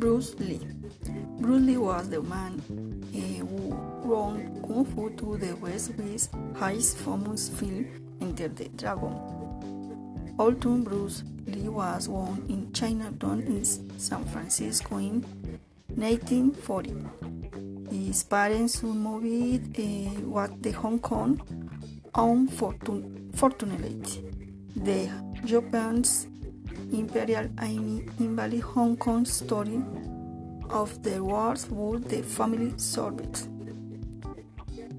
Bruce Lee. Bruce Lee was the man uh, who brought Kung Fu to the West with his famous film Enter the Dragon. Although Bruce Lee was born in Chinatown in San Francisco in 1940. His parents moved uh, what the Hong Kong unfortunately. The Japan's Imperial Army invaded Hong Kong story of the wars would the family solved.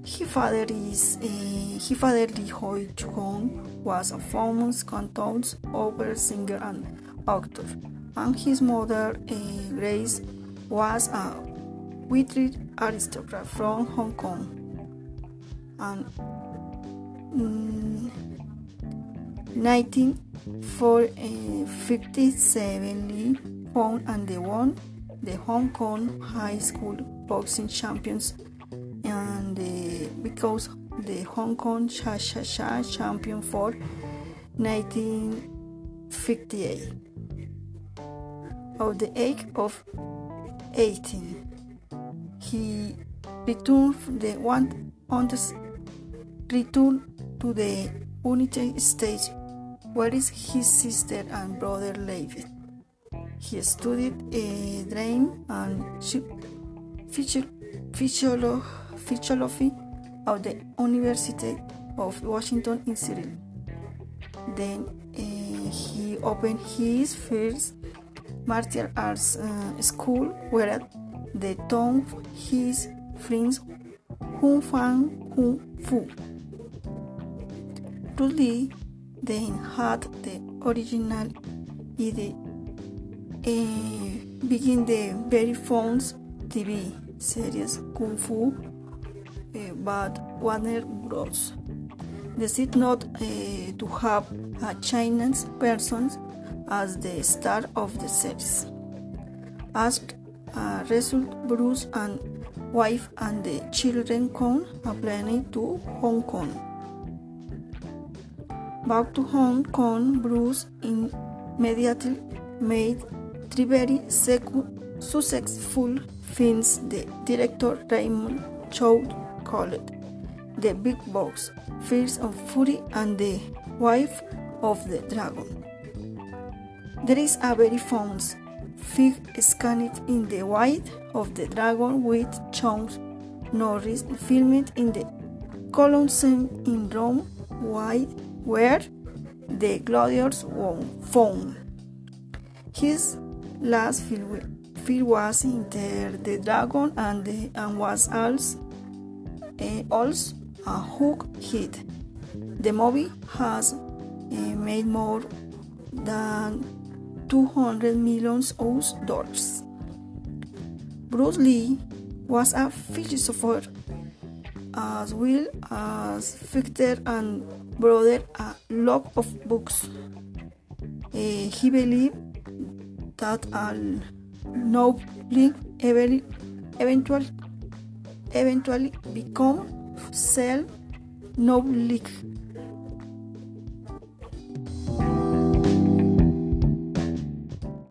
His father is uh, his father Lee Hoi Chuen was a famous canton opera singer and actor, and his mother uh, Grace was a wealthy aristocrat from Hong Kong. And mm, 1957 Lee won and won the Hong Kong High School Boxing Champions. And uh, because the Hong Kong Cha Cha Cha champion for 1958 of the age of 18 he returned the one on the return to the United States where his sister and brother lived. He studied uh, dream and physiology at the University of Washington in Seattle. Then uh, he opened his first martial arts uh, school where the taught his friends Kung Fan Kung Fu. Bruce Then had the original idea uh, begin the very famous TV series Kung Fu, uh, but Warner Bros. decided not uh, to have a Chinese person as the star of the series. As a result, Bruce and wife and the children come a plane to Hong Kong. Back to Hong Kong, Bruce immediately made three very successful films. The director Raymond Chow called The Big Boss, Fist of Fury, and The Way of the Dragon. There is a very famous fig scanned in the Way of the Dragon with Chuck Norris filmed in the Colosseum in Rome, where the gladiators found. His last film, was Enter the Dragon and, the, and was also, uh, also a hook hit. The movie has uh, made more than 200 million dollars. Bruce Lee was a philosopher as well as fighter and brother a lot of books. Uh, he believed that all noble eventually eventually become self noble